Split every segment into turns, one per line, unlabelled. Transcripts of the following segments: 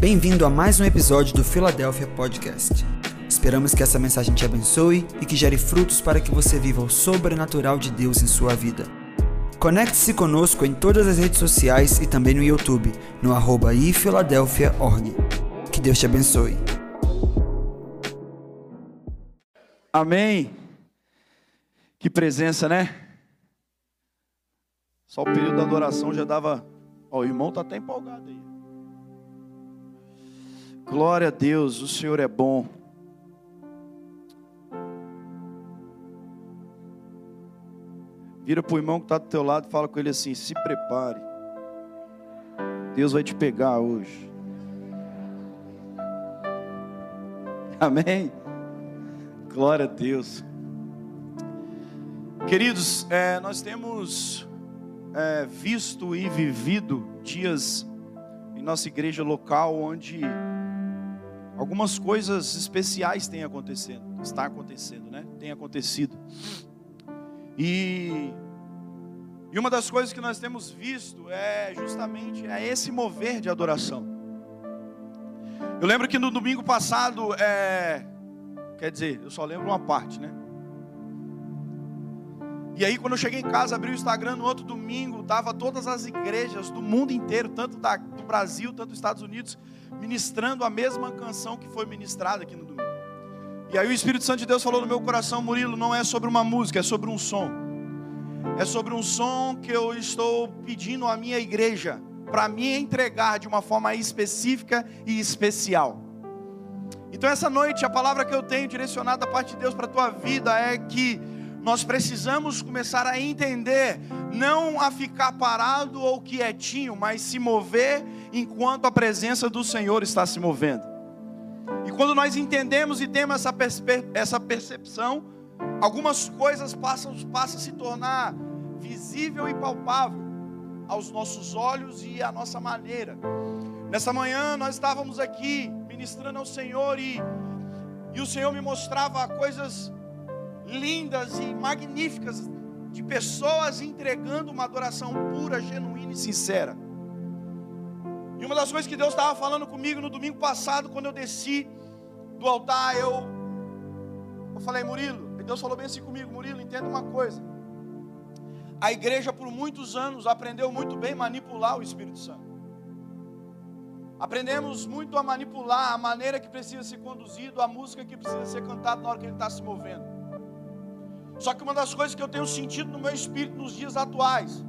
Bem-vindo a mais um episódio do Philadelphia Podcast. Esperamos que essa mensagem te abençoe e que gere frutos para que você viva o sobrenatural de Deus em sua vida. Conecte-se conosco em todas as redes sociais e também no YouTube, no arroba ifiladelphia.org. Que Deus te abençoe.
Amém. Que presença, né? Só o período da adoração já dava. Ó, o irmão está até empolgado aí. Glória a Deus, o Senhor é bom. Vira para o irmão que está do teu lado e fala com ele assim: se prepare. Deus vai te pegar hoje. Amém. Glória a Deus. Queridos, é, nós temos é, visto e vivido dias em nossa igreja local onde algumas coisas especiais têm acontecendo, está acontecendo, né? Tem acontecido. E, e uma das coisas que nós temos visto é justamente é esse mover de adoração. Eu lembro que no domingo passado, é, quer dizer, eu só lembro uma parte, né? E aí, quando eu cheguei em casa, abri o Instagram no outro domingo, tava todas as igrejas do mundo inteiro, tanto da, do Brasil, tanto dos Estados Unidos, ministrando a mesma canção que foi ministrada aqui no domingo. E aí o Espírito Santo de Deus falou no meu coração, Murilo, não é sobre uma música, é sobre um som. É sobre um som que eu estou pedindo à minha igreja para me entregar de uma forma específica e especial. Então essa noite a palavra que eu tenho direcionada da parte de Deus para a tua vida é que nós precisamos começar a entender, não a ficar parado ou quietinho, mas se mover enquanto a presença do Senhor está se movendo. E quando nós entendemos e temos essa, essa percepção, algumas coisas passam, passam a se tornar visível e palpável aos nossos olhos e à nossa maneira. Nessa manhã nós estávamos aqui ministrando ao Senhor e, e o Senhor me mostrava coisas lindas e magníficas de pessoas entregando uma adoração pura, genuína e sincera. E uma das coisas que Deus estava falando comigo no domingo passado, quando eu desci do altar, eu, eu falei, Murilo, e Deus falou bem assim comigo, Murilo, entenda uma coisa. A igreja por muitos anos aprendeu muito bem manipular o Espírito Santo. Aprendemos muito a manipular a maneira que precisa ser conduzido, a música que precisa ser cantada na hora que ele está se movendo. Só que uma das coisas que eu tenho sentido no meu espírito nos dias atuais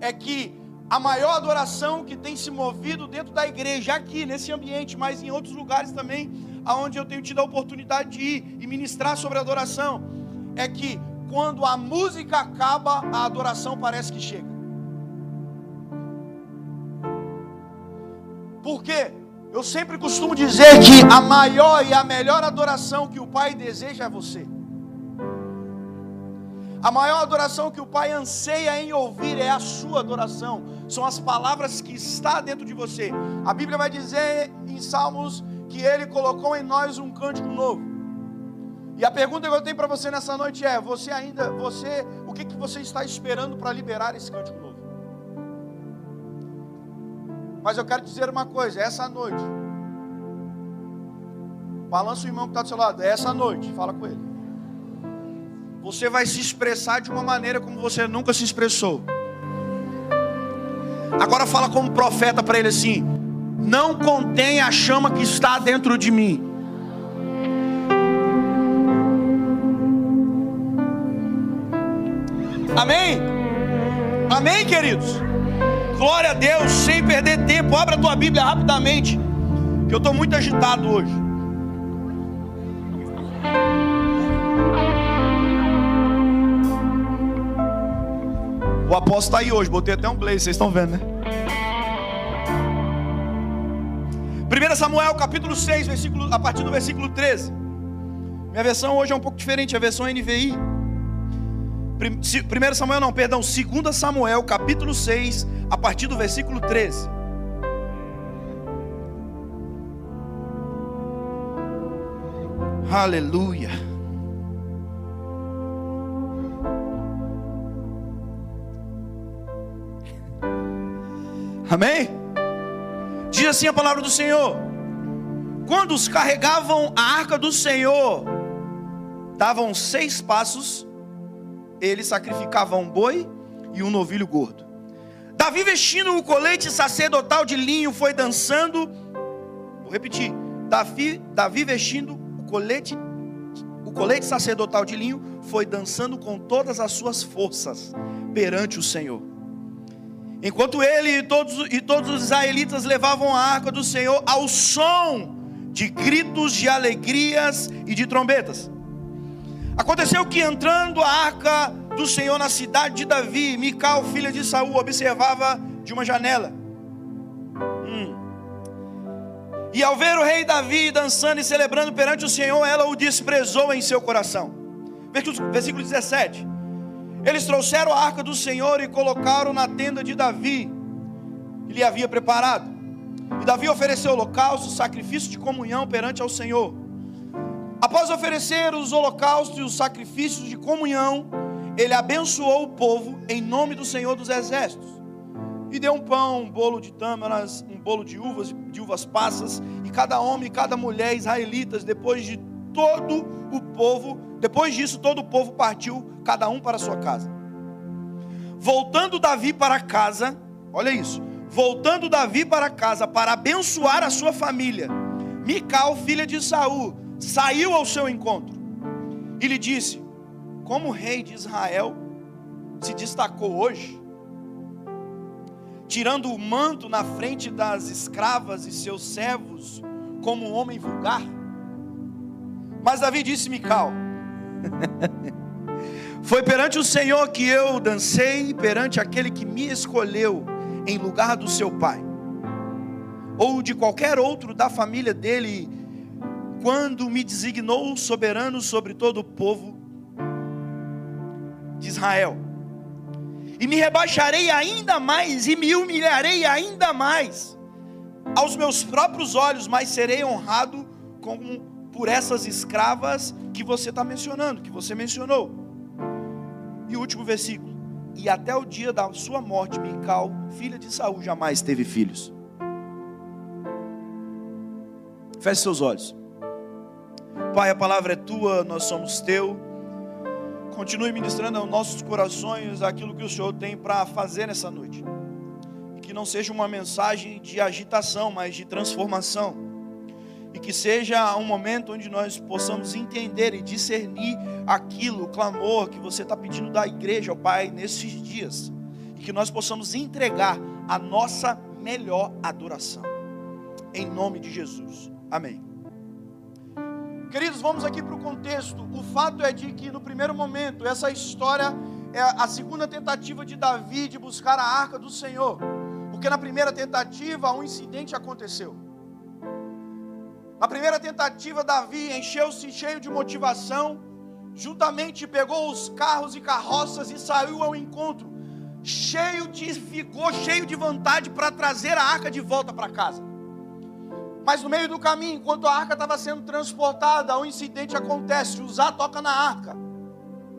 é que a maior adoração que tem se movido dentro da igreja, aqui nesse ambiente, mas em outros lugares também, aonde eu tenho tido a oportunidade de ir e ministrar sobre adoração, é que quando a música acaba, a adoração parece que chega. Por quê? Eu sempre costumo dizer que a maior e a melhor adoração que o Pai deseja é você. A maior adoração que o Pai anseia em ouvir é a sua adoração. São as palavras que está dentro de você. A Bíblia vai dizer em Salmos que ele colocou em nós um cântico novo. E a pergunta que eu tenho para você nessa noite é: você ainda, você, o que, que você está esperando para liberar esse cântico novo? Mas eu quero dizer uma coisa: essa noite, balança o irmão que está do seu lado, essa noite, fala com ele você vai se expressar de uma maneira como você nunca se expressou. Agora fala como profeta para ele assim: não contém a chama que está dentro de mim. Amém? Amém, queridos? Glória a Deus, sem perder tempo. Abra a tua Bíblia rapidamente, que eu estou muito agitado hoje. O apóstolo está aí hoje, botei até um play, vocês estão vendo, né? 1 Samuel capítulo 6, versículo, a partir do versículo 13. Minha versão hoje é um pouco diferente, a versão NVI. 1 Samuel não, perdão, 2 Samuel capítulo 6, a partir do versículo 13. Aleluia. Assim a palavra do Senhor: quando os carregavam a arca do Senhor, davam seis passos, eles sacrificavam um boi e um novilho gordo. Davi, vestindo o colete sacerdotal de linho, foi dançando. Vou repetir: Davi, Davi vestindo o colete, o colete sacerdotal de linho, foi dançando com todas as suas forças perante o Senhor. Enquanto ele e todos, e todos os israelitas levavam a arca do Senhor ao som de gritos de alegrias e de trombetas. Aconteceu que entrando a arca do Senhor na cidade de Davi, Mical, filha de Saul, observava de uma janela. Hum. E ao ver o rei Davi dançando e celebrando perante o Senhor, ela o desprezou em seu coração. Versículo 17. Eles trouxeram a arca do Senhor e colocaram na tenda de Davi, que lhe havia preparado. E Davi ofereceu holocausto, sacrifício de comunhão perante ao Senhor. Após oferecer os holocaustos e os sacrifícios de comunhão, ele abençoou o povo em nome do Senhor dos Exércitos. E deu um pão, um bolo de tâmaras, um bolo de uvas, de uvas passas, e cada homem e cada mulher israelitas, depois de todo o povo, depois disso todo o povo partiu, cada um para sua casa. Voltando Davi para casa, olha isso, voltando Davi para casa para abençoar a sua família, Mical, filha de Saul, saiu ao seu encontro e lhe disse: Como o rei de Israel se destacou hoje, tirando o manto na frente das escravas e seus servos, como um homem vulgar? Mas Davi disse: Mical, foi perante o Senhor que eu dancei, perante aquele que me escolheu em lugar do seu pai, ou de qualquer outro da família dele, quando me designou soberano sobre todo o povo de Israel. E me rebaixarei ainda mais, e me humilharei ainda mais aos meus próprios olhos, mas serei honrado como por essas escravas que você está mencionando, que você mencionou. E o último versículo e até o dia da sua morte, Mical, filha de Saul, jamais teve filhos. Feche seus olhos. Pai, a palavra é tua, nós somos teu. Continue ministrando aos nossos corações aquilo que o Senhor tem para fazer nessa noite. Que não seja uma mensagem de agitação, mas de transformação e que seja um momento onde nós possamos entender e discernir aquilo, o clamor que você está pedindo da igreja, ao Pai, nesses dias, e que nós possamos entregar a nossa melhor adoração, em nome de Jesus, amém. Queridos, vamos aqui para o contexto. O fato é de que no primeiro momento, essa história é a segunda tentativa de Davi de buscar a arca do Senhor, porque na primeira tentativa um incidente aconteceu. Na primeira tentativa, Davi encheu-se cheio de motivação, juntamente pegou os carros e carroças e saiu ao encontro, cheio de vigor, cheio de vontade para trazer a arca de volta para casa. Mas no meio do caminho, enquanto a arca estava sendo transportada, um incidente acontece: Uzá toca na arca.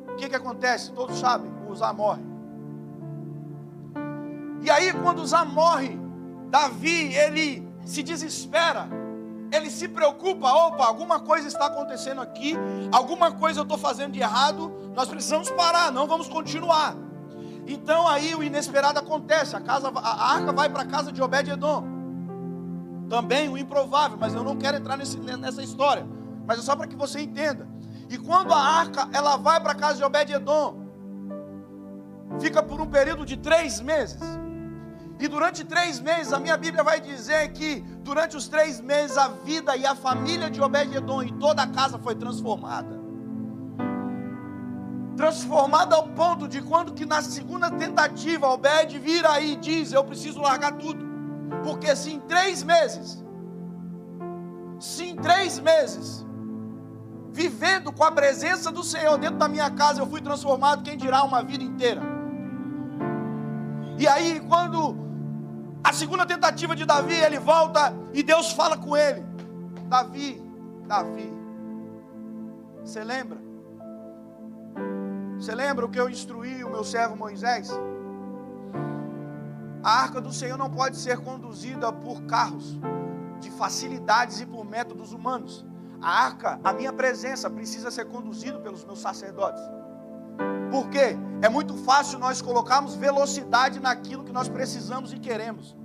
O que, que acontece? Todos sabem: Uzá morre. E aí, quando Uzá morre, Davi ele se desespera ele se preocupa, opa, alguma coisa está acontecendo aqui, alguma coisa eu estou fazendo de errado, nós precisamos parar, não vamos continuar. Então aí o inesperado acontece, a, casa, a arca vai para a casa de Obed-Edom. Também o improvável, mas eu não quero entrar nesse, nessa história, mas é só para que você entenda. E quando a arca ela vai para a casa de Obed-Edom, fica por um período de três meses. E durante três meses, a minha Bíblia vai dizer que durante os três meses a vida e a família de Obed-Edom e toda a casa foi transformada. Transformada ao ponto de quando que na segunda tentativa Obed vira aí e diz: Eu preciso largar tudo. Porque se em três meses, se em três meses, vivendo com a presença do Senhor dentro da minha casa, eu fui transformado, quem dirá uma vida inteira? E aí, quando a segunda tentativa de Davi, ele volta e Deus fala com ele: Davi, Davi, você lembra? Você lembra o que eu instruí o meu servo Moisés? A arca do Senhor não pode ser conduzida por carros de facilidades e por métodos humanos. A arca, a minha presença, precisa ser conduzida pelos meus sacerdotes. Por quê? É muito fácil nós colocarmos velocidade naquilo que nós precisamos e queremos.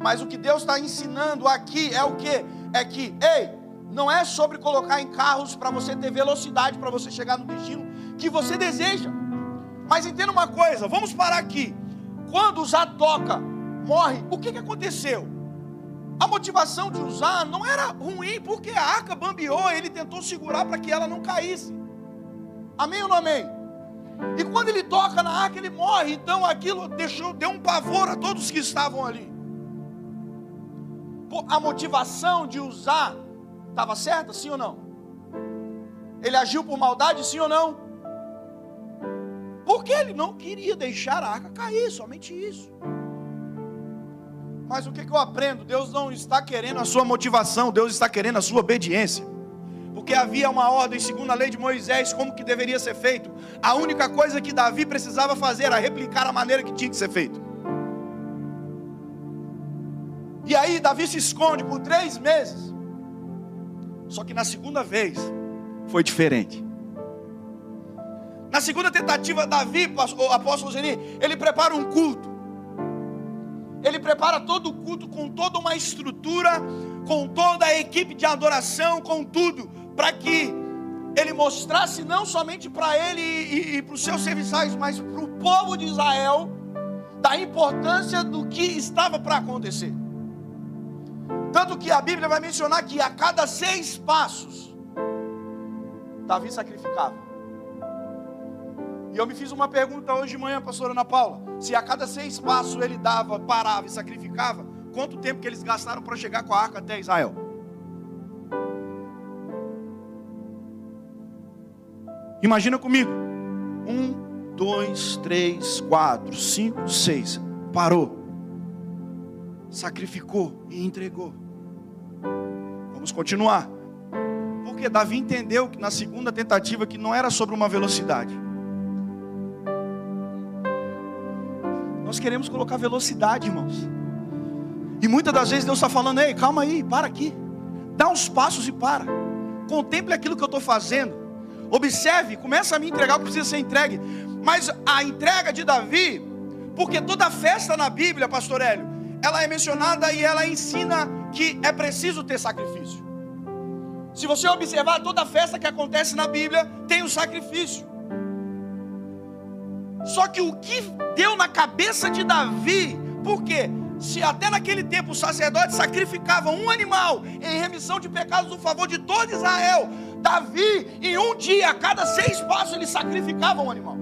Mas o que Deus está ensinando aqui é o que? É que, ei, não é sobre colocar em carros para você ter velocidade, para você chegar no destino que você deseja. Mas entenda uma coisa, vamos parar aqui. Quando Uzá toca, morre, o que, que aconteceu? A motivação de Uzá não era ruim, porque a arca bambeou, ele tentou segurar para que ela não caísse. Amém ou não amém? E quando ele toca na arca, ele morre. Então aquilo deixou, deu um pavor a todos que estavam ali. A motivação de usar estava certa, sim ou não? Ele agiu por maldade, sim ou não? Porque ele não queria deixar a arca cair, somente isso. Mas o que, que eu aprendo? Deus não está querendo a sua motivação, Deus está querendo a sua obediência. Porque havia uma ordem, segundo a lei de Moisés, como que deveria ser feito. A única coisa que Davi precisava fazer era replicar a maneira que tinha que ser feito. E aí Davi se esconde por três meses. Só que na segunda vez foi diferente. Na segunda tentativa, Davi, o apóstolo Zeni, ele prepara um culto. Ele prepara todo o culto com toda uma estrutura, com toda a equipe de adoração, com tudo, para que ele mostrasse não somente para ele e, e, para os seus serviçais, mas para o povo de Israel, da importância do que estava para acontecer. Tanto que a Bíblia vai mencionar que a cada seis passos, Davi sacrificava. E eu me fiz uma pergunta hoje de manhã, pastora Ana Paula. Se a cada seis passos ele dava, parava e sacrificava, quanto tempo que eles gastaram para chegar com a arca até Israel? Imagina comigo. Um, dois, três, quatro, cinco, seis. Parou. Sacrificou e entregou. Vamos continuar. Porque Davi entendeu que na segunda tentativa que não era sobre uma velocidade. Nós queremos colocar velocidade, irmãos. E muitas das vezes Deus está falando, ei, calma aí, para aqui. Dá uns passos e para. Contemple aquilo que eu estou fazendo. Observe, começa a me entregar o que precisa ser entregue. Mas a entrega de Davi, porque toda festa na Bíblia, pastor Hélio, ela é mencionada e ela ensina que é preciso ter sacrifício. Se você observar toda festa que acontece na Bíblia, tem um sacrifício. Só que o que deu na cabeça de Davi, porque se até naquele tempo os sacerdotes sacrificavam um animal em remissão de pecados no favor de todo Israel, Davi, em um dia, a cada seis passos, ele sacrificava um animal.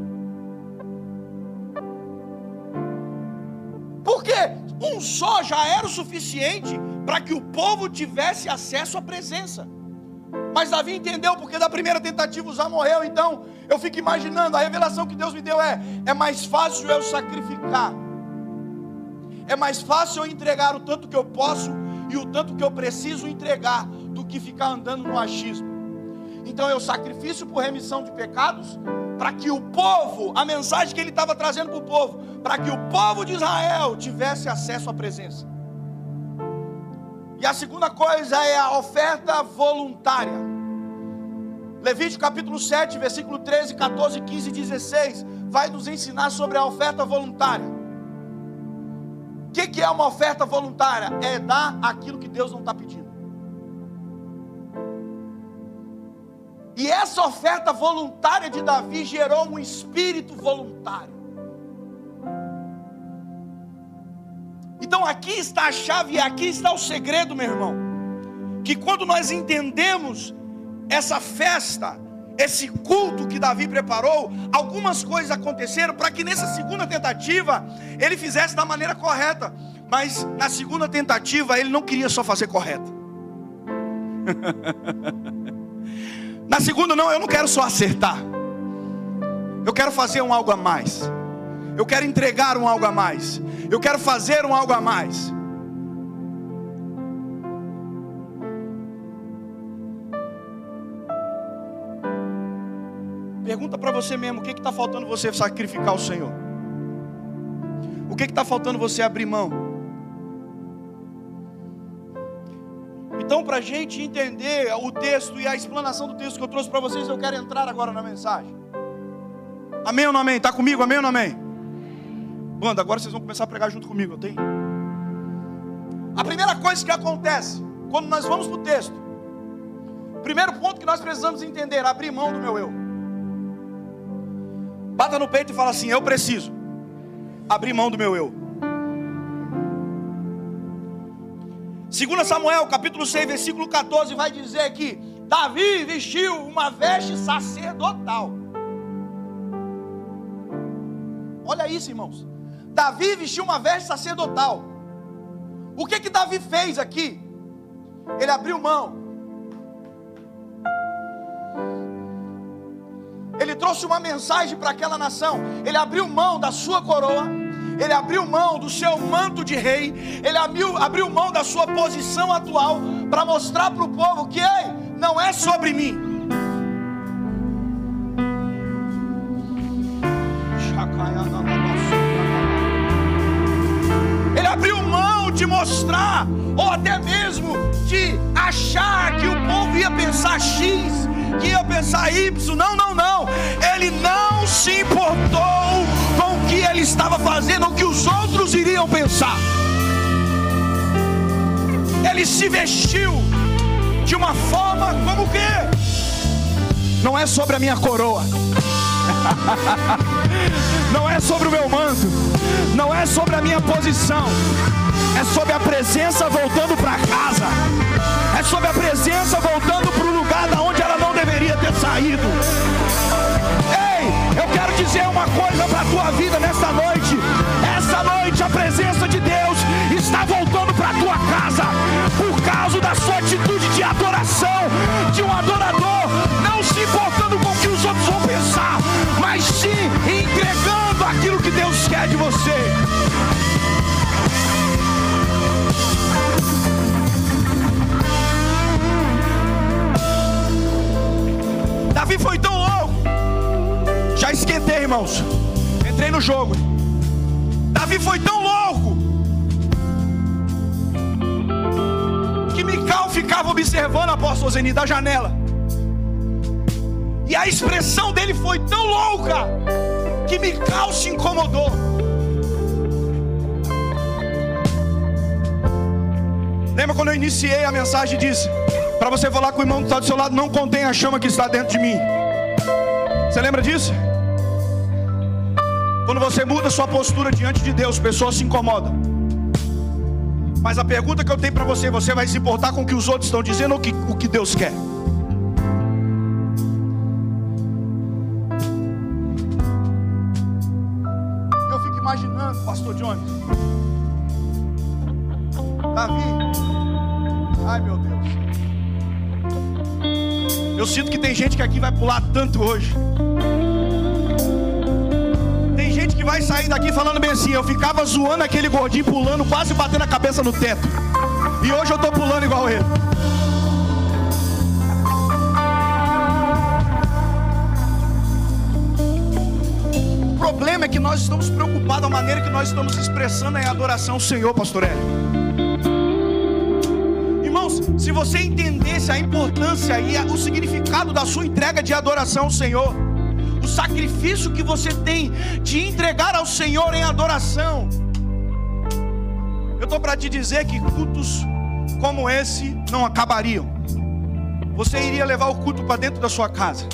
Porque um só já era o suficiente para que o povo tivesse acesso à presença. Mas Davi entendeu, porque da primeira tentativa já morreu. Então, eu fico imaginando, a revelação que Deus me deu é: é mais fácil eu sacrificar, é mais fácil eu entregar o tanto que eu posso e o tanto que eu preciso entregar, do que ficar andando no achismo. Então, eu sacrifício por remissão de pecados, para que o povo, a mensagem que ele estava trazendo para o povo, para que o povo de Israel tivesse acesso à presença. E a segunda coisa é a oferta voluntária. Levítico capítulo 7, versículo 13, 14, 15 e 16 vai nos ensinar sobre a oferta voluntária. O que, que é uma oferta voluntária? É dar aquilo que Deus não está pedindo. E essa oferta voluntária de Davi gerou um espírito voluntário. Então aqui está a chave e aqui está o segredo, meu irmão. Que quando nós entendemos essa festa, esse culto que Davi preparou, algumas coisas aconteceram para que nessa segunda tentativa ele fizesse da maneira correta. Mas na segunda tentativa ele não queria só fazer correto. Na segunda, não, eu não quero só acertar. Eu quero fazer um algo a mais. Eu quero entregar um algo a mais. Eu quero fazer um algo a mais. Pergunta para você mesmo: o que está faltando você sacrificar o Senhor? O que está faltando você abrir mão? Então, para a gente entender o texto e a explanação do texto que eu trouxe para vocês, eu quero entrar agora na mensagem. Amém ou não amém? Está comigo? Amém ou não amém? Banda, agora vocês vão começar a pregar junto comigo, tem? A primeira coisa que acontece quando nós vamos para o texto, primeiro ponto que nós precisamos entender: abrir mão do meu eu. Bata no peito e fala assim: Eu preciso abrir mão do meu eu. 2 Samuel, capítulo 6, versículo 14, vai dizer que Davi vestiu uma veste sacerdotal. Olha isso, irmãos. Davi vestiu uma veste sacerdotal. O que que Davi fez aqui? Ele abriu mão. Ele trouxe uma mensagem para aquela nação. Ele abriu mão da sua coroa. Ele abriu mão do seu manto de rei. Ele abriu, abriu mão da sua posição atual para mostrar para o povo que ei, não é sobre mim. Ele abriu mão de mostrar, ou até mesmo de achar que o povo ia pensar X, que ia pensar Y. Não, não, não. Ele não se importou com o que ele estava fazendo, o que os outros iriam pensar. Ele se vestiu de uma forma como que? Não é sobre a minha coroa. Não é sobre o meu manto, não é sobre a minha posição, é sobre a presença voltando para casa, é sobre a presença voltando para o lugar da onde saído. Ei, eu quero dizer uma coisa foi tão louco. Já esquentei, irmãos. Entrei no jogo. Davi foi tão louco que Mical ficava observando a apóstolo Zeni da janela. E a expressão dele foi tão louca que Mical se incomodou. Lembra quando eu iniciei a mensagem e disse para você falar com o irmão que está do seu lado, não contém a chama que está dentro de mim. Você lembra disso? Quando você muda sua postura diante de Deus, pessoas se incomodam. Mas a pergunta que eu tenho para você, você vai se importar com o que os outros estão dizendo ou que, o que Deus quer? pastor Johnny. Davi. Ai meu Deus. Eu sinto que tem gente que aqui vai pular tanto hoje. Tem gente que vai sair daqui falando bem assim. Eu ficava zoando aquele gordinho pulando, quase batendo a cabeça no teto. E hoje eu estou pulando igual ele. problema é que nós estamos preocupados, a maneira que nós estamos expressando em adoração ao Senhor, pastor Hélio. Se você entendesse a importância e o significado da sua entrega de adoração ao Senhor, o sacrifício que você tem de entregar ao Senhor em adoração, eu estou para te dizer que cultos como esse não acabariam. Você iria levar o culto para dentro da sua casa.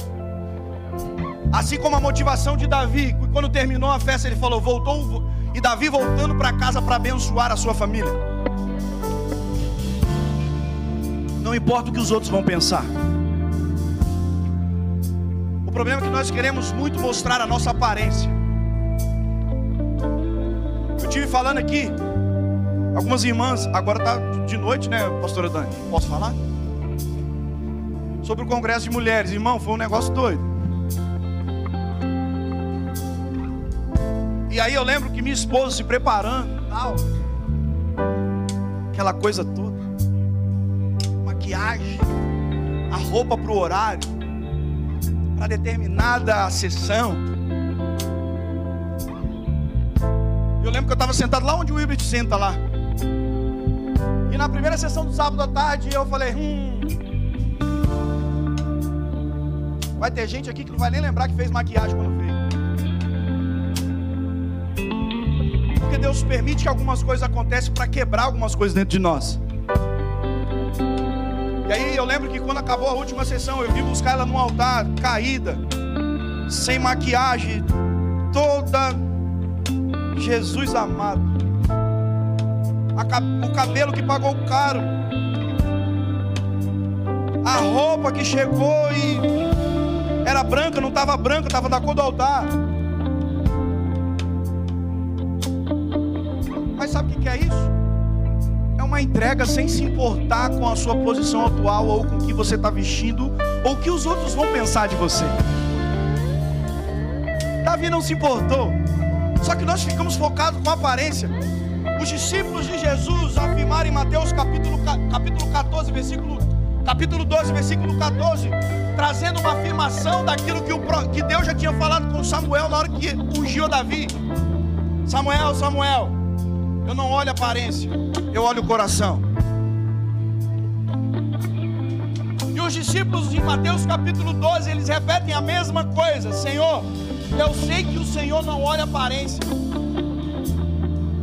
Assim como a motivação de Davi, quando terminou a festa, ele falou: voltou, e Davi voltando para casa para abençoar a sua família. Importa o que os outros vão pensar. O problema é que nós queremos muito mostrar a nossa aparência. Eu tive falando aqui, algumas irmãs, agora está de noite, né, pastora Dani? Posso falar? Sobre o congresso de mulheres, irmão, foi um negócio doido. E aí eu lembro que minha esposa se preparando, tal, aquela coisa toda, maquiagem, a roupa para o horário, para determinada sessão. Eu lembro que eu estava sentado lá onde o Hibrid senta lá. E na primeira sessão do sábado à tarde eu falei: hum. Vai ter gente aqui que não vai nem lembrar que fez maquiagem quando fez. Porque Deus permite que algumas coisas aconteçam para quebrar algumas coisas dentro de nós. E aí eu lembro que quando acabou a última sessão, eu vi buscar ela no altar, caída, sem maquiagem, toda Jesus amado. O cabelo que pagou caro. A roupa que chegou e era branca, não estava branca, estava da cor do altar. Mas sabe o que é isso? Uma entrega sem se importar com a sua posição atual ou com o que você está vestindo ou o que os outros vão pensar de você. Davi não se importou. Só que nós ficamos focados com a aparência. Os discípulos de Jesus afirmaram em Mateus capítulo, capítulo 14, versículo, capítulo 12, versículo 14, trazendo uma afirmação daquilo que, o, que Deus já tinha falado com Samuel na hora que ungiu Davi. Samuel, Samuel, eu não olho a aparência, eu olho o coração. E os discípulos de Mateus capítulo 12, eles repetem a mesma coisa: Senhor, eu sei que o Senhor não olha aparência.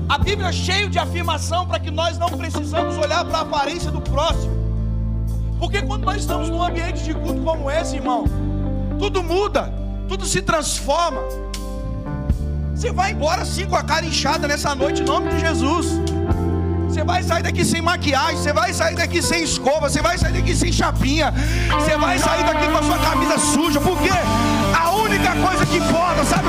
A Bíblia é cheia de afirmação para que nós não precisamos olhar para a aparência do próximo. Porque quando nós estamos num ambiente de culto como esse, irmão, tudo muda, tudo se transforma. Você vai embora assim com a cara inchada nessa noite, em nome de Jesus. Você vai sair daqui sem maquiagem, você vai sair daqui sem escova, você vai sair daqui sem chapinha, você vai sair daqui com a sua camisa suja, porque a única coisa que importa, sabe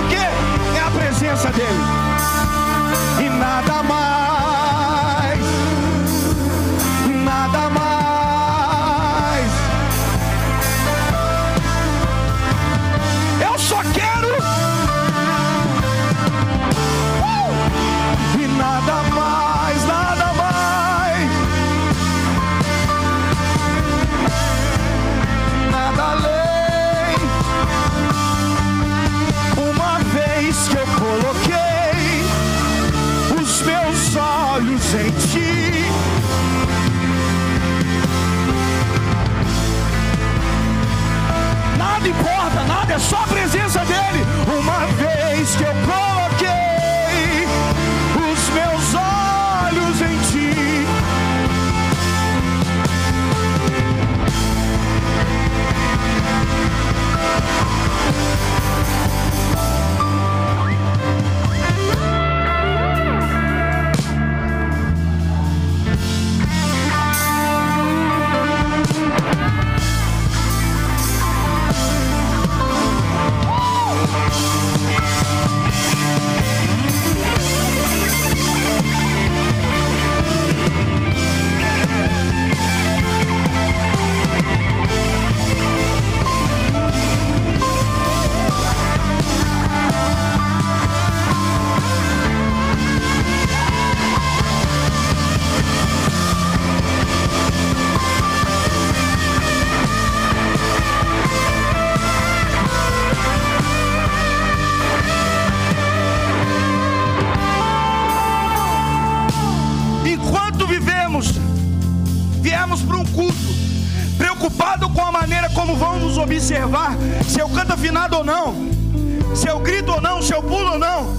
se eu grito ou não, se eu pulo ou não,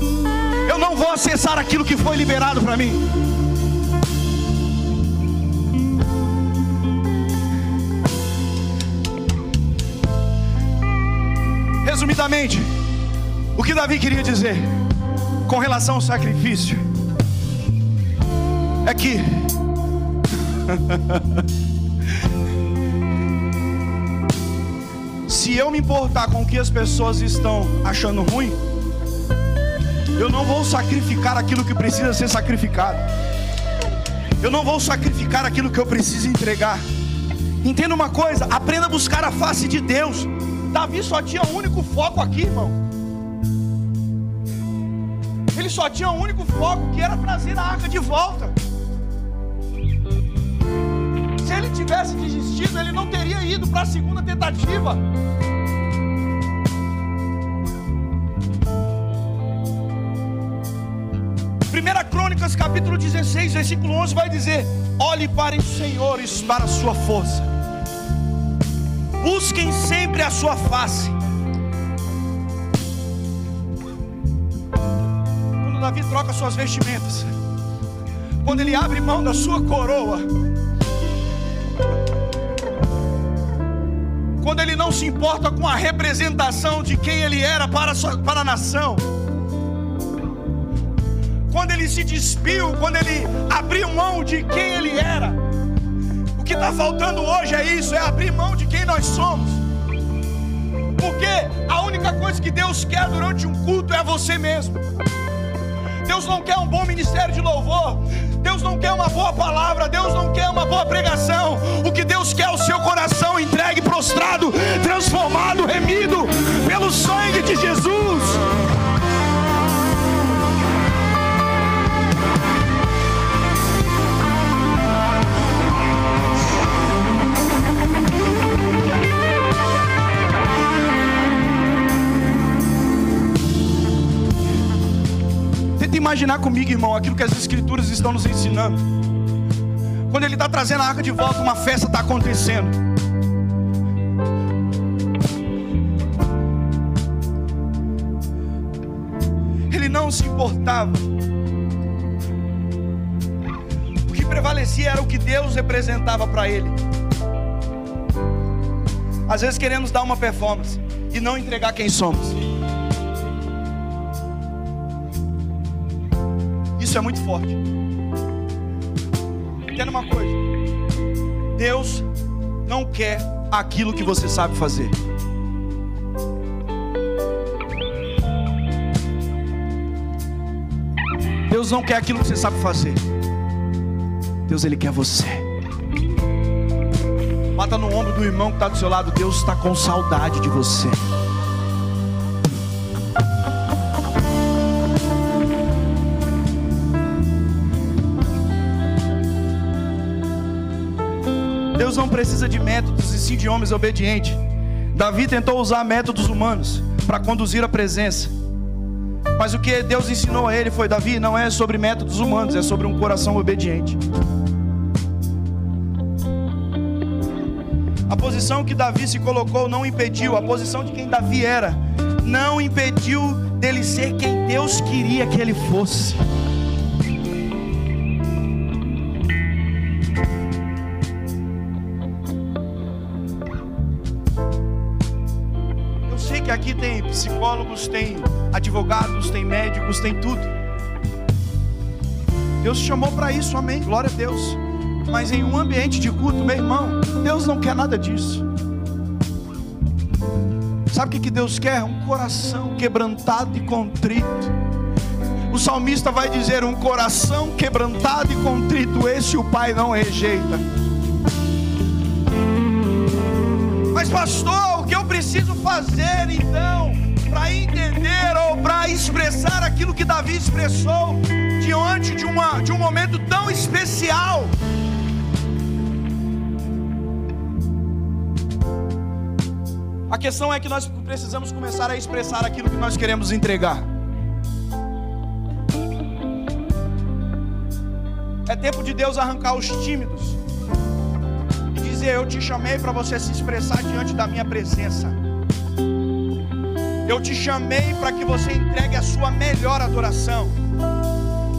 eu não vou acessar aquilo que foi liberado para mim. Resumidamente, o que Davi queria dizer com relação ao sacrifício é que eu me importar com o que as pessoas estão achando ruim, eu não vou sacrificar aquilo que precisa ser sacrificado. Eu não vou sacrificar aquilo que eu preciso entregar. Entenda uma coisa, aprenda a buscar a face de Deus. Davi só tinha um único foco aqui, irmão. Ele só tinha um único foco, que era trazer a arca de volta. Se ele tivesse desistido, ele não teria ido para a segunda tentativa. Crônicas, capítulo 16, versículo 11, vai dizer: Olhe para os senhores, para a sua força, busquem sempre a sua face. Quando Davi troca suas vestimentas, quando ele abre mão da sua coroa, quando ele não se importa com a representação de quem ele era para a, sua, para a nação, quando ele se despiu, quando ele abriu mão de quem ele era. O que está faltando hoje é isso: é abrir mão de quem nós somos. Porque a única coisa que Deus quer durante um culto é você mesmo. Deus não quer um bom ministério de louvor. Deus não quer uma boa palavra, Deus não quer uma boa pregação. O que Deus quer é o seu coração entregue, prostrado, transformado, remido pelo sangue de Jesus. Imaginar comigo, irmão, aquilo que as Escrituras estão nos ensinando. Quando ele está trazendo a arca de volta, uma festa está acontecendo. Ele não se importava. O que prevalecia era o que Deus representava para ele. Às vezes queremos dar uma performance e não entregar quem somos. Isso é muito forte. Entenda uma coisa: Deus não quer aquilo que você sabe fazer. Deus não quer aquilo que você sabe fazer. Deus ele quer você. Bata no ombro do irmão que está do seu lado. Deus está com saudade de você. Precisa de métodos e sim de homens obedientes. Davi tentou usar métodos humanos para conduzir a presença. Mas o que Deus ensinou a ele foi: Davi, não é sobre métodos humanos, é sobre um coração obediente. A posição que Davi se colocou não impediu, a posição de quem Davi era, não impediu dele ser quem Deus queria que ele fosse. Tem psicólogos, tem advogados, tem médicos, tem tudo. Deus chamou para isso, amém. Glória a Deus. Mas em um ambiente de culto, meu irmão, Deus não quer nada disso. Sabe o que Deus quer? Um coração quebrantado e contrito. O salmista vai dizer: um coração quebrantado e contrito, esse o Pai não rejeita. Mas, pastor, o que eu fazer então para entender ou para expressar aquilo que Davi expressou diante de, uma, de um momento tão especial? A questão é que nós precisamos começar a expressar aquilo que nós queremos entregar. É tempo de Deus arrancar os tímidos dizer: Eu te chamei para você se expressar diante da minha presença. Eu te chamei para que você entregue a sua melhor adoração.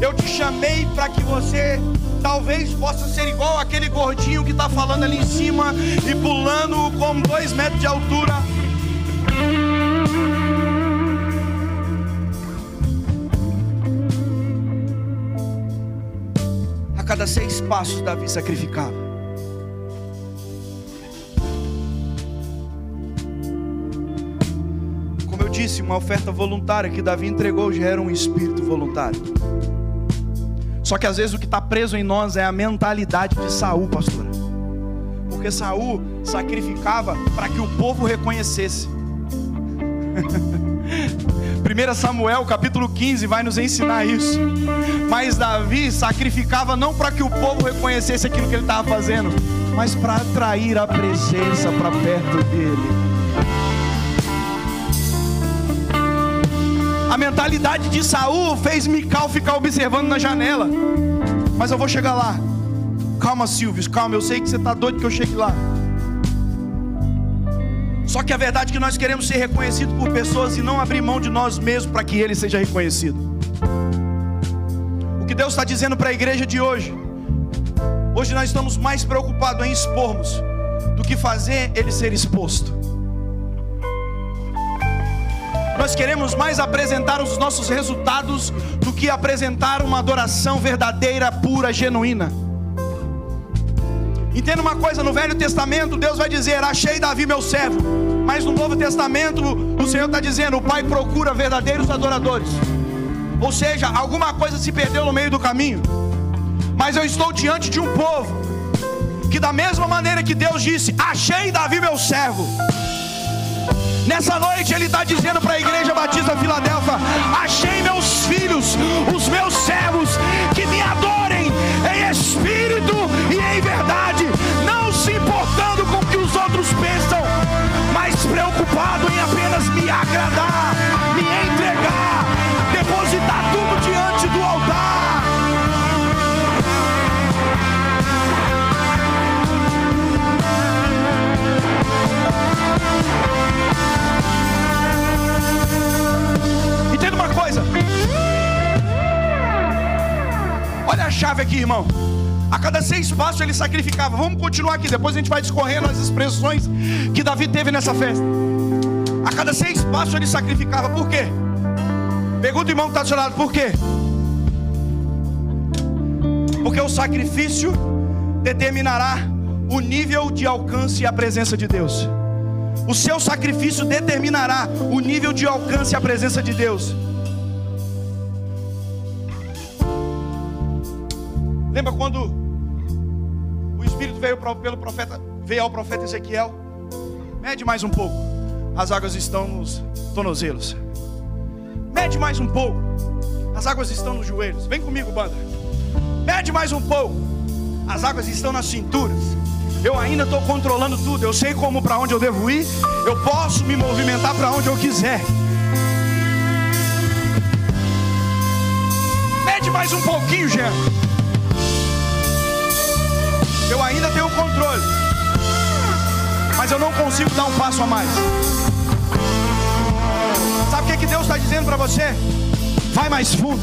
Eu te chamei para que você talvez possa ser igual aquele gordinho que está falando ali em cima e pulando com dois metros de altura. A cada seis passos, Davi sacrificava. Disse, uma oferta voluntária que Davi entregou já era um espírito voluntário. Só que às vezes o que está preso em nós é a mentalidade de Saul, pastora. Porque Saul sacrificava para que o povo reconhecesse. 1 Samuel capítulo 15 vai nos ensinar isso. Mas Davi sacrificava não para que o povo reconhecesse aquilo que ele estava fazendo, mas para atrair a presença para perto dele. A mentalidade de Saul fez Mical ficar observando na janela. Mas eu vou chegar lá. Calma, Silvio, calma. Eu sei que você está doido que eu chegue lá. Só que a verdade é que nós queremos ser reconhecidos por pessoas e não abrir mão de nós mesmos para que ele seja reconhecido. O que Deus está dizendo para a igreja de hoje? Hoje nós estamos mais preocupados em expormos do que fazer ele ser exposto. Nós queremos mais apresentar os nossos resultados do que apresentar uma adoração verdadeira, pura, genuína. Entenda uma coisa: no Velho Testamento, Deus vai dizer: Achei Davi, meu servo. Mas no Novo Testamento, o Senhor está dizendo: O Pai procura verdadeiros adoradores. Ou seja, alguma coisa se perdeu no meio do caminho. Mas eu estou diante de um povo que, da mesma maneira que Deus disse: Achei Davi, meu servo. Nessa noite ele está dizendo para a igreja Batista Filadélfia: Achei meus filhos, os meus servos, que me adorem em espírito e em verdade, não se importando com o que os outros pensam, mas preocupado chave aqui, irmão. A cada seis passos ele sacrificava. Vamos continuar aqui, depois a gente vai discorrendo as expressões que Davi teve nessa festa. A cada seis passos ele sacrificava. Por quê? Pergunta o irmão que está do seu lado, por quê? Porque o sacrifício determinará o nível de alcance e a presença de Deus. O seu sacrifício determinará o nível de alcance e a presença de Deus. Lembra quando o Espírito veio pelo profeta, veio ao profeta Ezequiel? Mede mais um pouco. As águas estão nos tornozelos. Mede mais um pouco. As águas estão nos joelhos. Vem comigo, banda. Mede mais um pouco. As águas estão nas cinturas. Eu ainda estou controlando tudo. Eu sei como para onde eu devo ir. Eu posso me movimentar para onde eu quiser. Mede mais um pouquinho, Jean. Eu ainda tenho controle. Mas eu não consigo dar um passo a mais. Sabe o que, que Deus está dizendo para você? Vai mais fundo.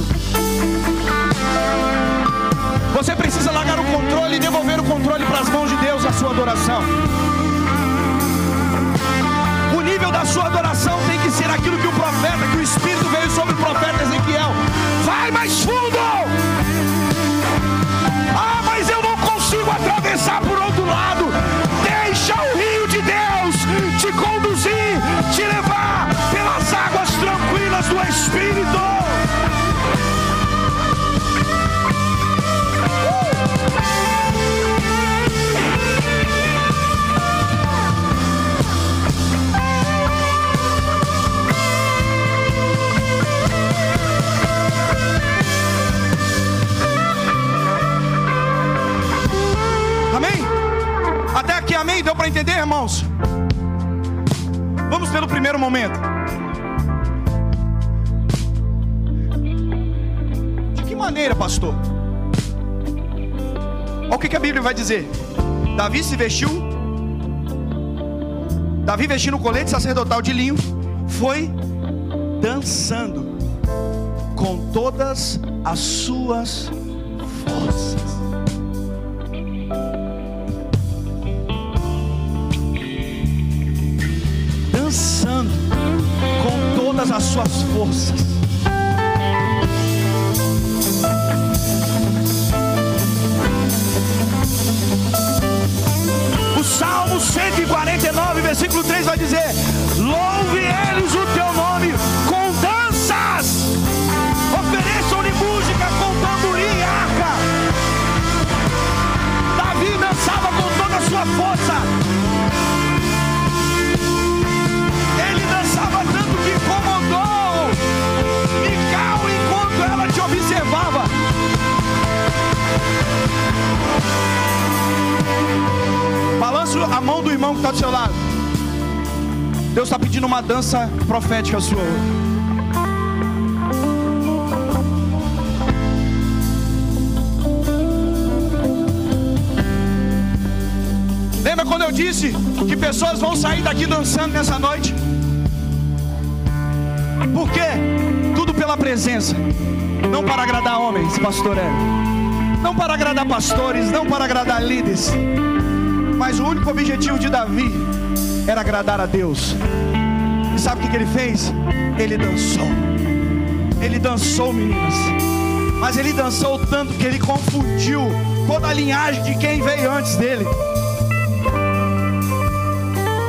Você precisa largar o controle e devolver o controle para as mãos de Deus, a sua adoração. O nível da sua adoração tem que ser aquilo que o profeta, que o Espírito veio sobre o profeta Ezequiel. Vai mais fundo! Consigo atravessar por outro lado. Irmãos? Vamos pelo primeiro momento. De que maneira, pastor? Olha o que, a Bíblia vai dizer. Davi se vestiu. Davi vestindo o colete sacerdotal de linho. Foi dançando com todas as suas forças. As suas forças. O Salmo 149, versículo 3 vai dizer: Louve a mão do irmão que está do seu lado. Deus está pedindo uma dança profética sua. Lembra quando eu disse que pessoas vão sair daqui dançando nessa noite? Por quê? Tudo pela presença. Não para agradar homens, pastor é. Não para agradar pastores, não para agradar líderes. Mas o único objetivo de Davi era agradar a Deus. E sabe o que, ele fez? Ele dançou. Ele dançou, meninas. Mas ele dançou tanto que ele confundiu toda a linhagem de quem veio antes dele.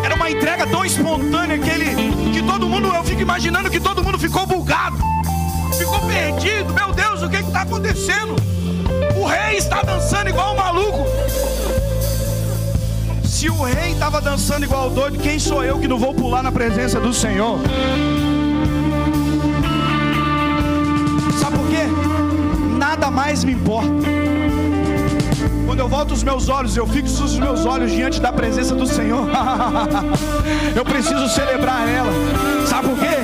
Era uma entrega tão espontânea que ele, que todo mundo, eu fico imaginando que todo mundo ficou bugado, ficou perdido. Meu Deus, o que está acontecendo? O rei está dançando igual um maluco. Se o rei estava dançando igual doido, quem sou eu que não vou pular na presença do Senhor? Sabe por quê? Nada mais me importa. Quando eu volto os meus olhos, eu fixo os meus olhos diante da presença do Senhor. eu preciso celebrar ela. Sabe por quê?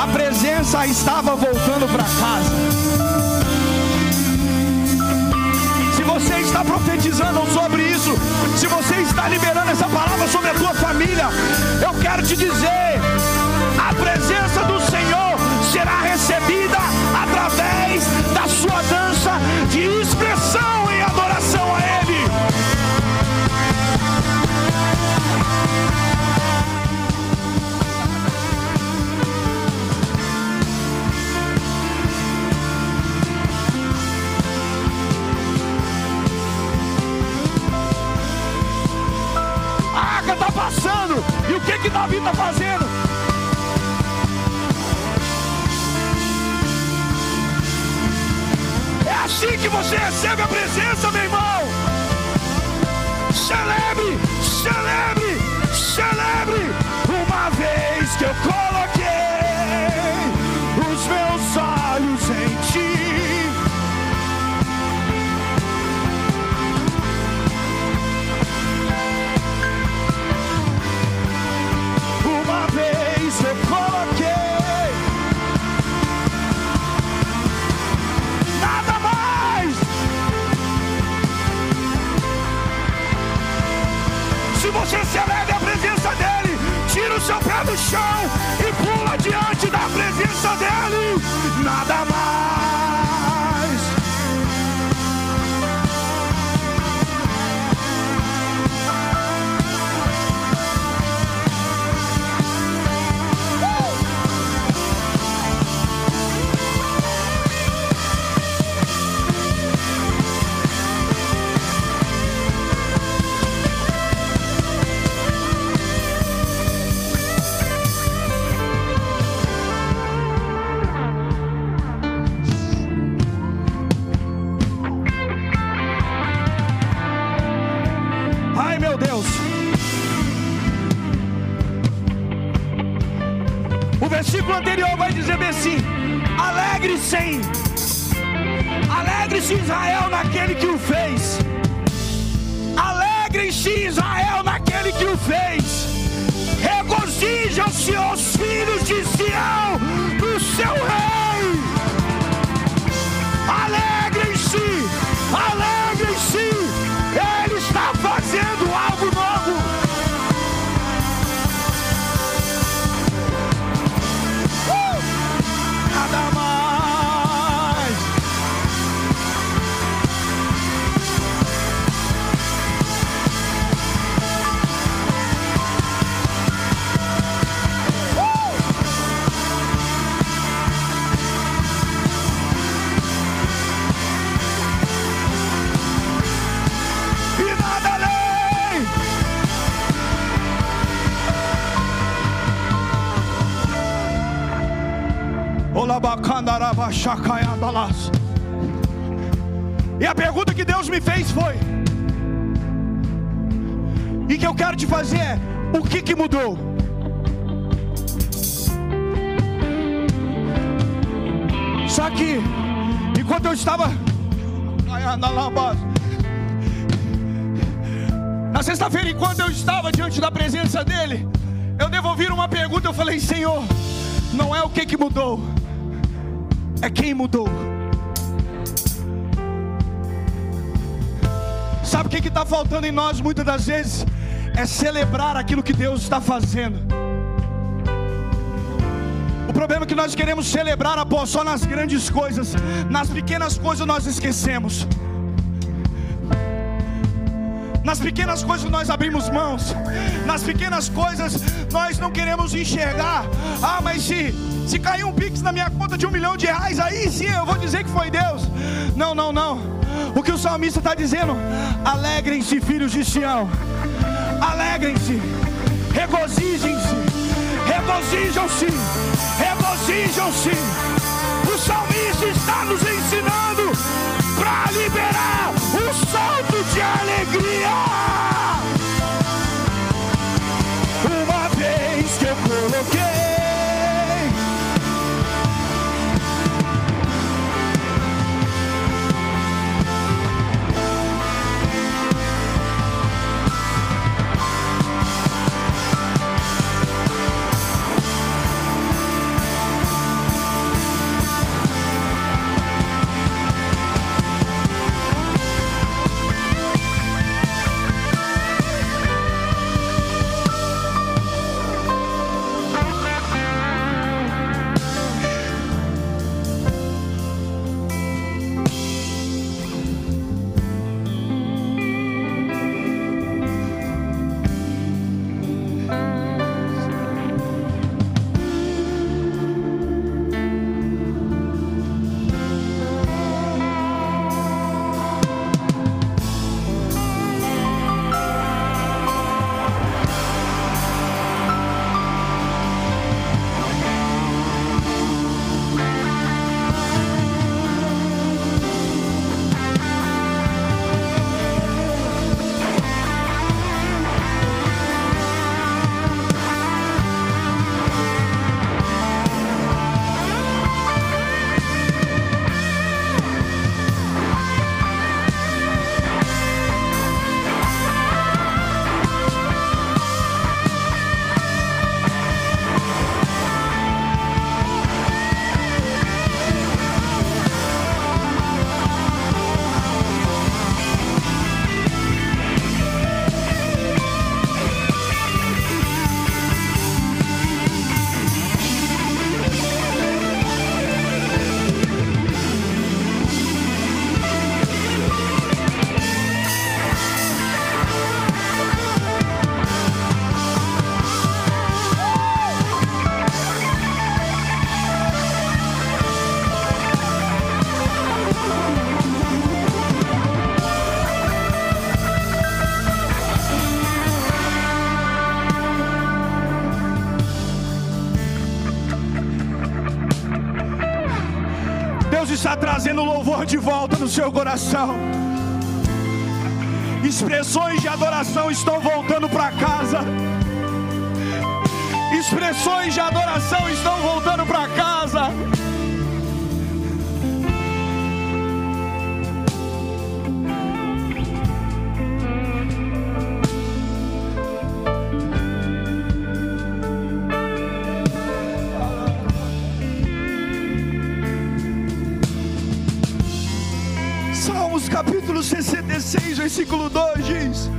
A presença estava voltando para casa está profetizando sobre isso, se você está liberando essa palavra sobre a tua família, eu quero te dizer: a presença do Senhor será recebida através da sua dança de expressão que que Davi está fazendo? É assim que você recebe a presença, meu irmão. Celebre, celebre, celebre. Uma vez que eu chão e pula diante da presença dele. Nada mais. Alegre-se, E a pergunta que Deus me fez foi: E que eu quero te fazer é: o que que mudou? Só que, enquanto eu estava na sexta-feira, enquanto eu estava diante da presença dele, eu devolvi uma pergunta. Eu falei: Senhor, não é o que que mudou é quem mudou. Sabe o que está faltando em nós muitas das vezes? é celebrar aquilo que Deus está fazendo. O problema é que nós queremos celebrar após só nas grandes coisas, nas pequenas coisas nós esquecemos. Nas pequenas coisas nós abrimos mãos. Nas pequenas coisas nós não queremos enxergar. Ah, mas se, se cair um pix na minha conta de um milhão de reais, aí sim eu vou dizer que foi Deus. Não, não, não. O que o salmista está dizendo? Alegrem-se, filhos de Sião. Alegrem-se. Regozijem-se. Regozijam-se. Regozijam-se. O salmista está nos ensinando para liberar um salto de alegria. Trazendo louvor de volta no seu coração. Expressões de adoração estão voltando para casa. Expressões de adoração estão voltando para casa. Versículo 2 diz: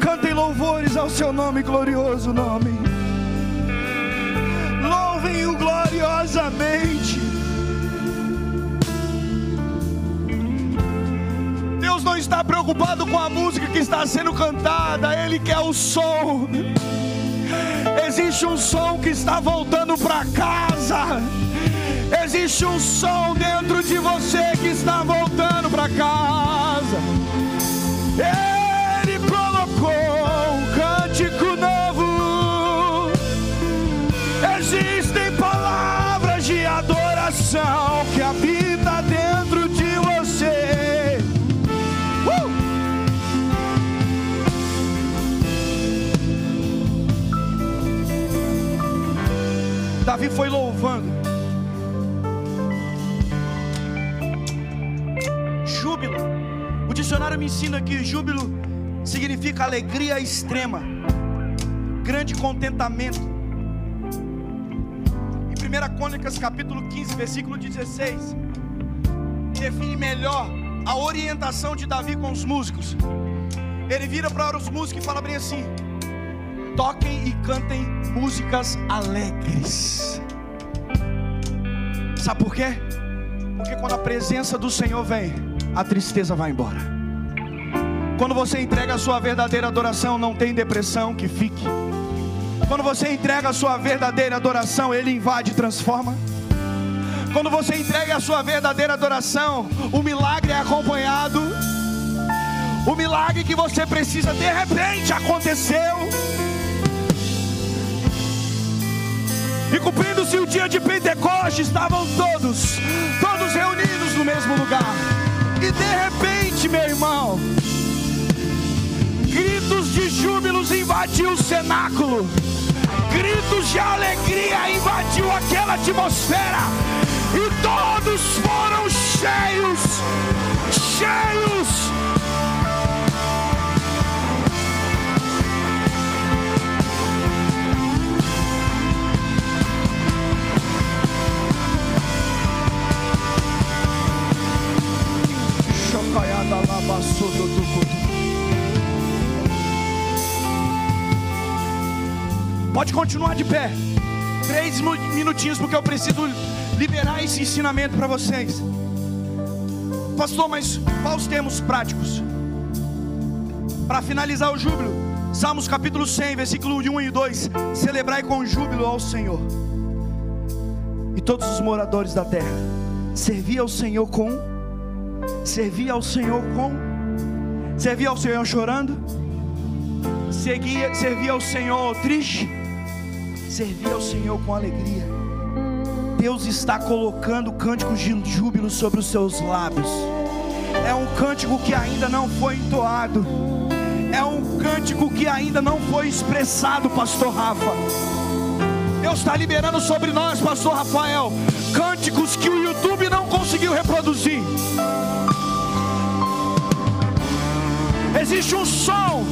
Cantem louvores ao seu nome, glorioso nome. Louvem-o gloriosamente. Deus não está preocupado com a música que está sendo cantada, Ele quer o som. Existe um som que está voltando para casa. Existe um som dentro de você que está voltando para casa. Ele colocou um cântico novo. Existem palavras de adoração que habita dentro de você. Uh! Davi foi louvando. Dicionário me ensina que júbilo significa alegria extrema, grande contentamento. Em 1 Crônicas capítulo 15, versículo 16, define melhor a orientação de Davi com os músicos. Ele vira para os músicos e fala bem assim: toquem e cantem músicas alegres. Sabe por quê? Porque quando a presença do Senhor vem, a tristeza vai embora. Quando você entrega a sua verdadeira adoração, não tem depressão que fique. Quando você entrega a sua verdadeira adoração, Ele invade e transforma. Quando você entrega a sua verdadeira adoração, o milagre é acompanhado. O milagre que você precisa, de repente, aconteceu. E cumprindo-se o dia de Pentecostes, estavam todos, todos reunidos no mesmo lugar. E de repente, meu irmão, gritos de júbilos invadiu o cenáculo. Gritos de alegria invadiu aquela atmosfera. E todos foram cheios, cheios Pode continuar de pé. Três minutinhos, porque eu preciso liberar esse ensinamento para vocês. Pastor, mas quais os termos práticos? Para finalizar o júbilo, Salmos capítulo 100, versículo 1 e 2: Celebrai com júbilo ao Senhor, e todos os moradores da terra, servi ao Senhor com, servi ao Senhor com, servi ao Senhor chorando, servia ao Senhor triste, servir ao Senhor com alegria. Deus está colocando cânticos de júbilo sobre os seus lábios. É um cântico que ainda não foi entoado. É um cântico que ainda não foi expressado, pastor Rafa. Deus está liberando sobre nós, pastor Rafael, cânticos que o YouTube não conseguiu reproduzir. Existe um som.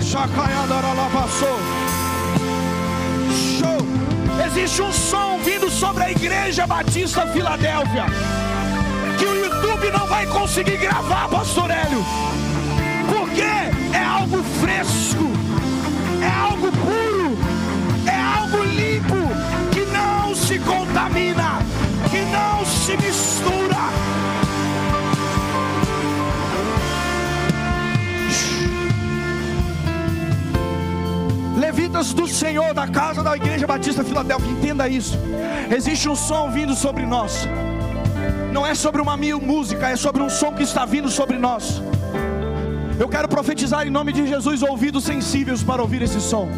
Chacaiada, Existe um som vindo sobre a Igreja Batista Filadélfia que o YouTube não vai conseguir gravar, Pastor Hélio, porque é algo fresco, é algo puro, é algo limpo que não se contamina, que não se mistura. Levitas do Senhor, da casa da Igreja Batista Filadélfia, entenda isso. Existe um som vindo sobre nós. Não é sobre uma mil música, é sobre um som que está vindo sobre nós. Eu quero profetizar em nome de Jesus ouvidos sensíveis para ouvir esse som.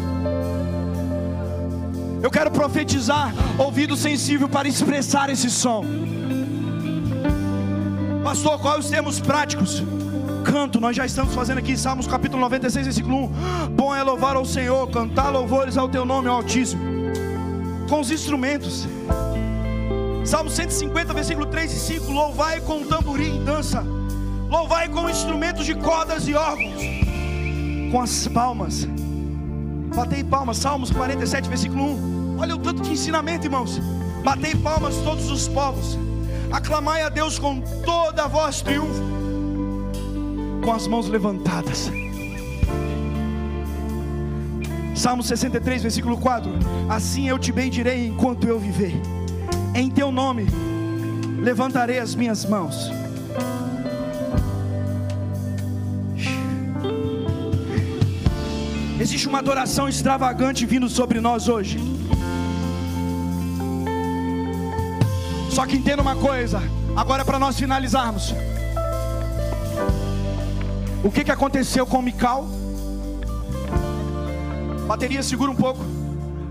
Eu quero profetizar ouvido sensível para expressar esse som. Pastor, quais os termos práticos? Canto, nós já estamos fazendo aqui Salmos capítulo 96, versículo 1. Bom é louvar ao Senhor, cantar louvores ao teu nome, Altíssimo, com os instrumentos. Salmo 150, versículo 3 e 5: Louvai com tamborim e dança, louvai com instrumentos de cordas e órgãos, com as palmas. Batei palmas, Salmos 47, versículo 1. Olha o tanto de ensinamento, irmãos. Batei palmas todos os povos, aclamai a Deus com toda a voz triunfo com as mãos levantadas. Salmo 63, versículo 4: Assim eu te bendirei enquanto eu viver, em teu nome levantarei as minhas mãos. Existe uma adoração extravagante vindo sobre nós hoje. Só que entenda uma coisa, agora é para nós finalizarmos. O que, que aconteceu com Mical? Bateria, segura um pouco.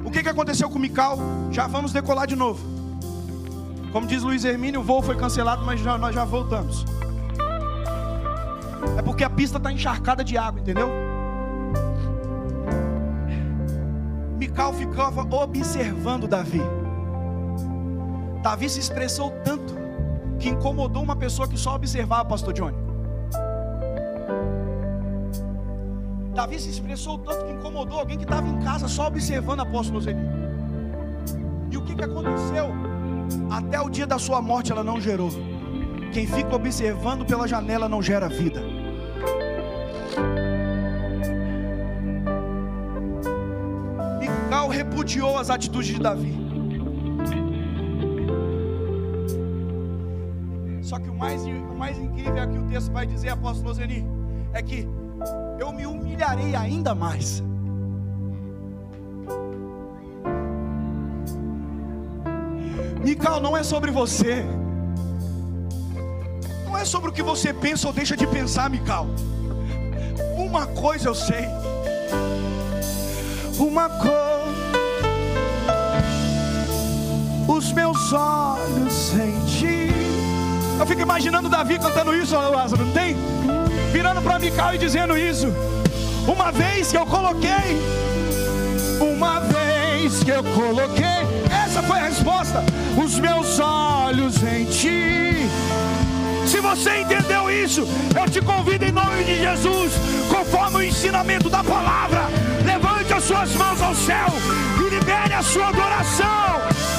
O que, que aconteceu com Mical? Já vamos decolar de novo. Como diz Luiz Hermínio, o voo foi cancelado, mas já, nós já voltamos. É porque a pista está encharcada de água, entendeu? Mical ficava observando Davi. Davi se expressou tanto que incomodou uma pessoa que só observava, Pastor Johnny. Davi se expressou tanto que incomodou alguém que estava em casa só observando a apóstolo Zeni. E o que, que aconteceu? Até o dia da sua morte ela não gerou. Quem fica observando pela janela não gera vida. repudiou as atitudes de Davi. Só que o mais, o mais incrível é que o texto vai dizer, apóstolo Zeni, é que eu me humilharei ainda mais. Mical, não é sobre você. Não é sobre o que você pensa ou deixa de pensar, Mical. Uma coisa eu sei. Uma coisa. Os meus olhos em. Eu fico imaginando Davi cantando isso, Lázaro, não tem? Virando para Mical e dizendo isso. Uma vez que eu coloquei, uma vez que eu coloquei, essa foi a resposta. Os meus olhos em ti. Se você entendeu isso, eu te convido em nome de Jesus, conforme o ensinamento da palavra, levante as suas mãos ao céu e libere a sua adoração.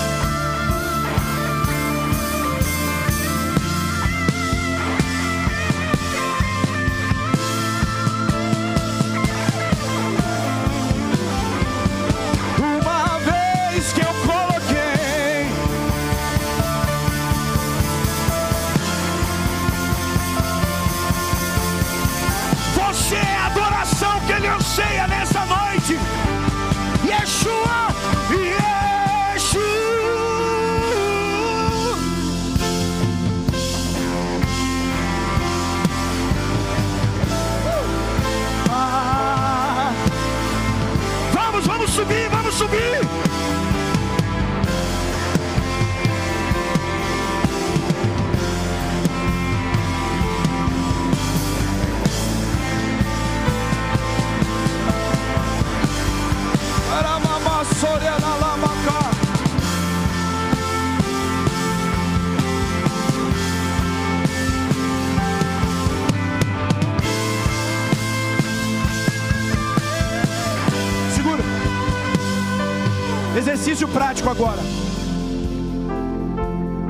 Exercício prático agora.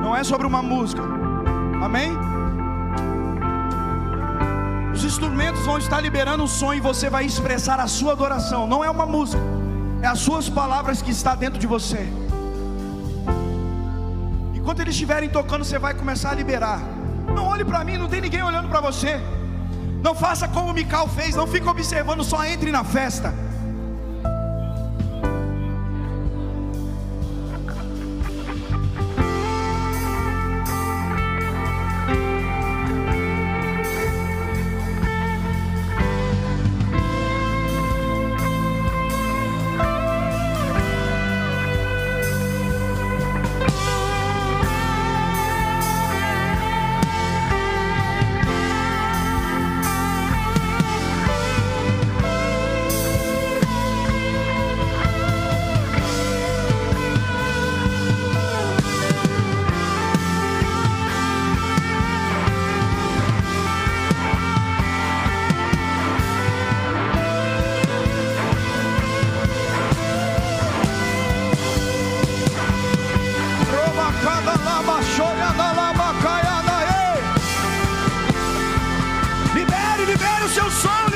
Não é sobre uma música. Amém? Os instrumentos vão estar liberando um som e você vai expressar a sua adoração. Não é uma música. É as suas palavras que está dentro de você. Enquanto eles estiverem tocando, você vai começar a liberar. Não olhe para mim, não tem ninguém olhando para você. Não faça como o Mical fez, não fique observando, só entre na festa.
seu sonhos.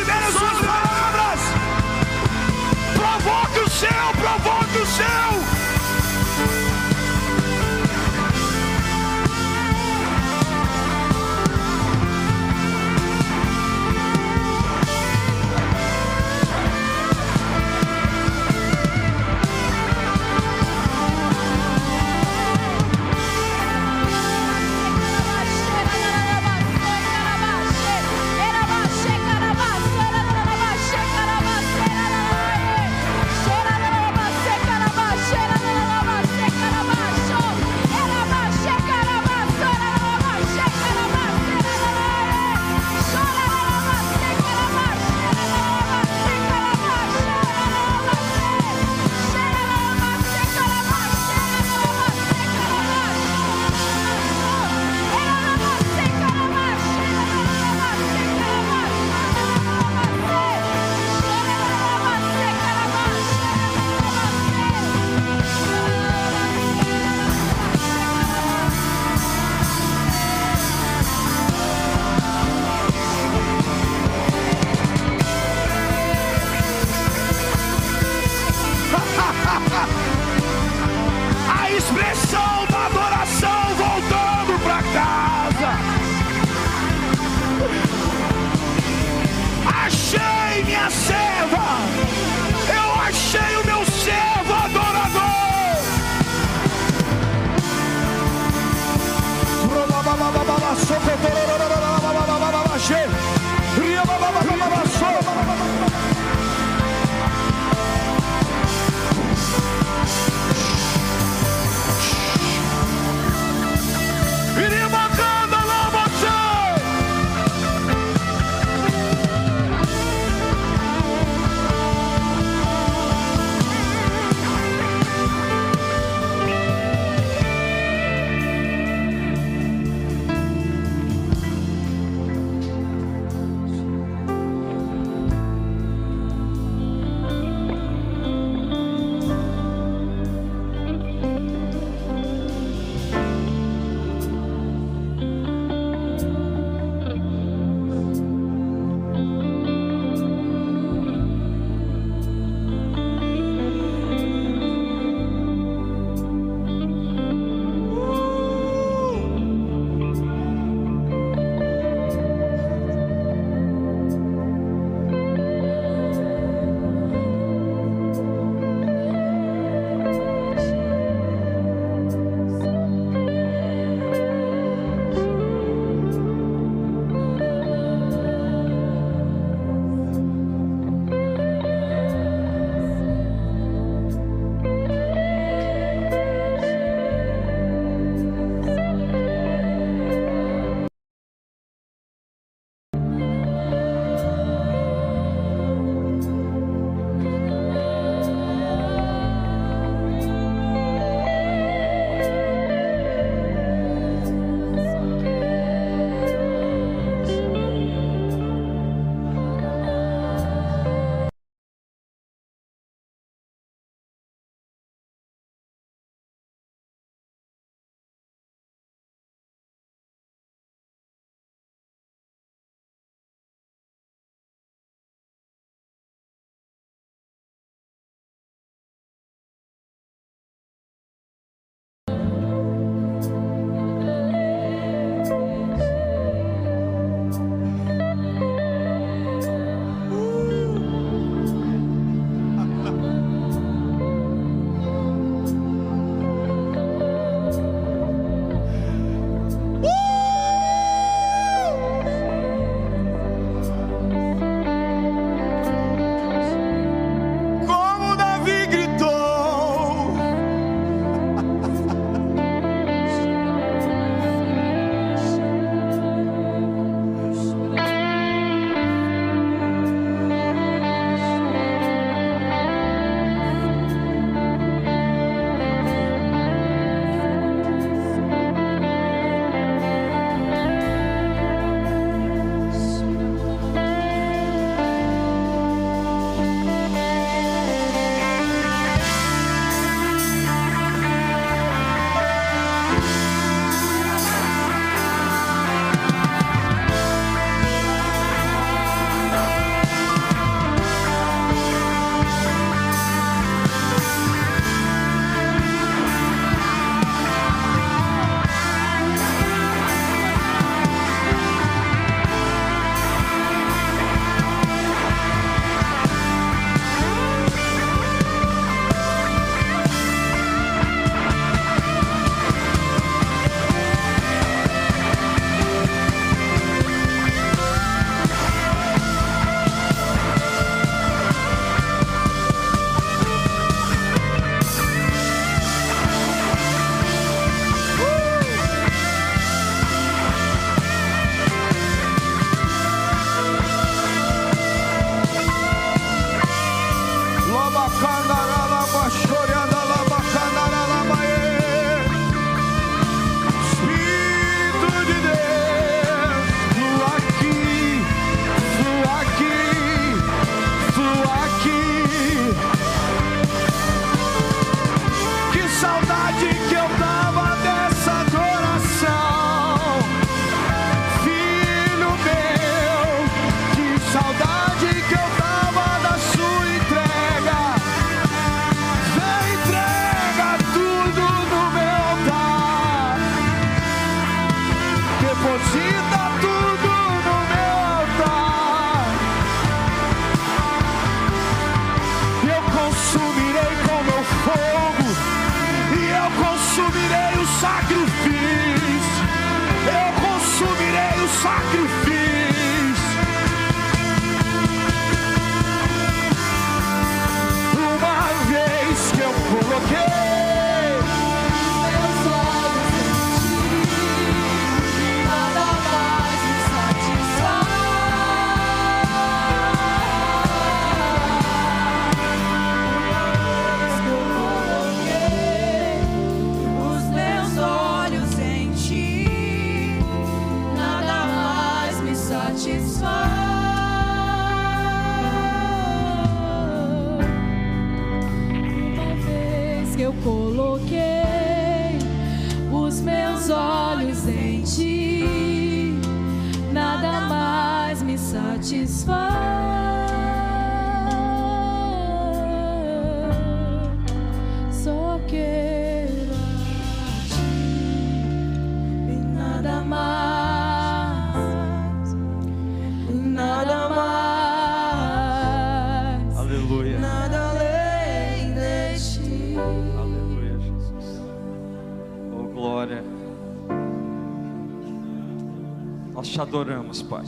Nós te adoramos, Pai.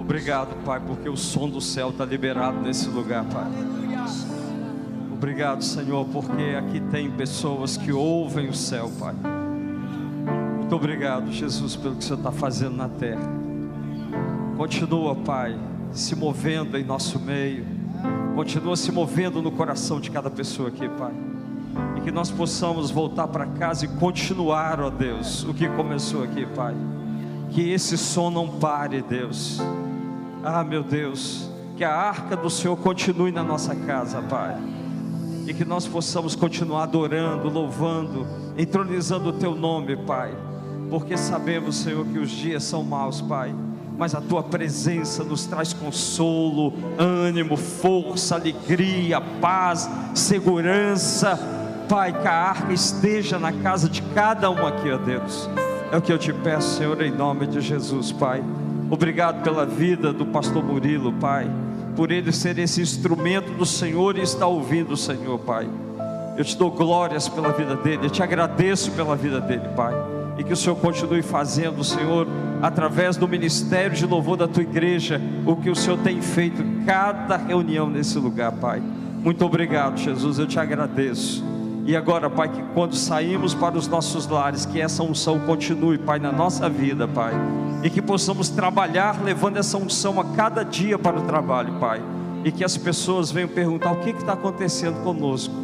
Obrigado, Pai, porque o som do céu está liberado nesse lugar, Pai. Obrigado, Senhor, porque aqui tem pessoas que ouvem o céu, Pai. Muito obrigado, Jesus, pelo que o Senhor está fazendo na terra. Continua, Pai, se movendo em nosso meio. Continua se movendo no coração de cada pessoa aqui, Pai. Que nós possamos voltar para casa e continuar, ó Deus, o que começou aqui, Pai. Que esse som não pare, Deus. Ah, meu Deus, que a arca do Senhor continue na nossa casa, Pai. E que nós possamos continuar adorando, louvando, entronizando o Teu nome, Pai. Porque sabemos, Senhor, que os dias são maus, Pai. Mas a Tua presença nos traz consolo, ânimo, força, alegria, paz, segurança. Pai, que a arca esteja na casa de cada um aqui, ó Deus. É o que eu te peço, Senhor, em nome de Jesus, Pai. Obrigado pela vida do pastor Murilo, Pai. Por ele ser esse instrumento do Senhor e estar ouvindo o Senhor, Pai. Eu te dou glórias pela vida dele, eu te agradeço pela vida dele, Pai. E que o Senhor continue fazendo, Senhor, através do ministério de louvor da tua igreja, o que o Senhor tem feito em cada reunião nesse lugar, Pai. Muito obrigado, Jesus, eu te agradeço. E agora, Pai, que quando saímos para os nossos lares, que essa unção continue, Pai, na nossa vida, Pai. E que possamos trabalhar levando essa unção a cada dia para o trabalho, Pai. E que as pessoas venham perguntar o que está acontecendo conosco.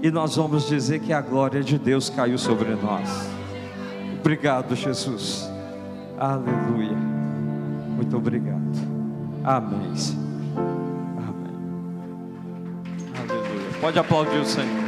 E nós vamos dizer que a glória de Deus caiu sobre nós. Obrigado, Jesus. Aleluia. Muito obrigado. Amém. Amém. Aleluia. Pode aplaudir o Senhor.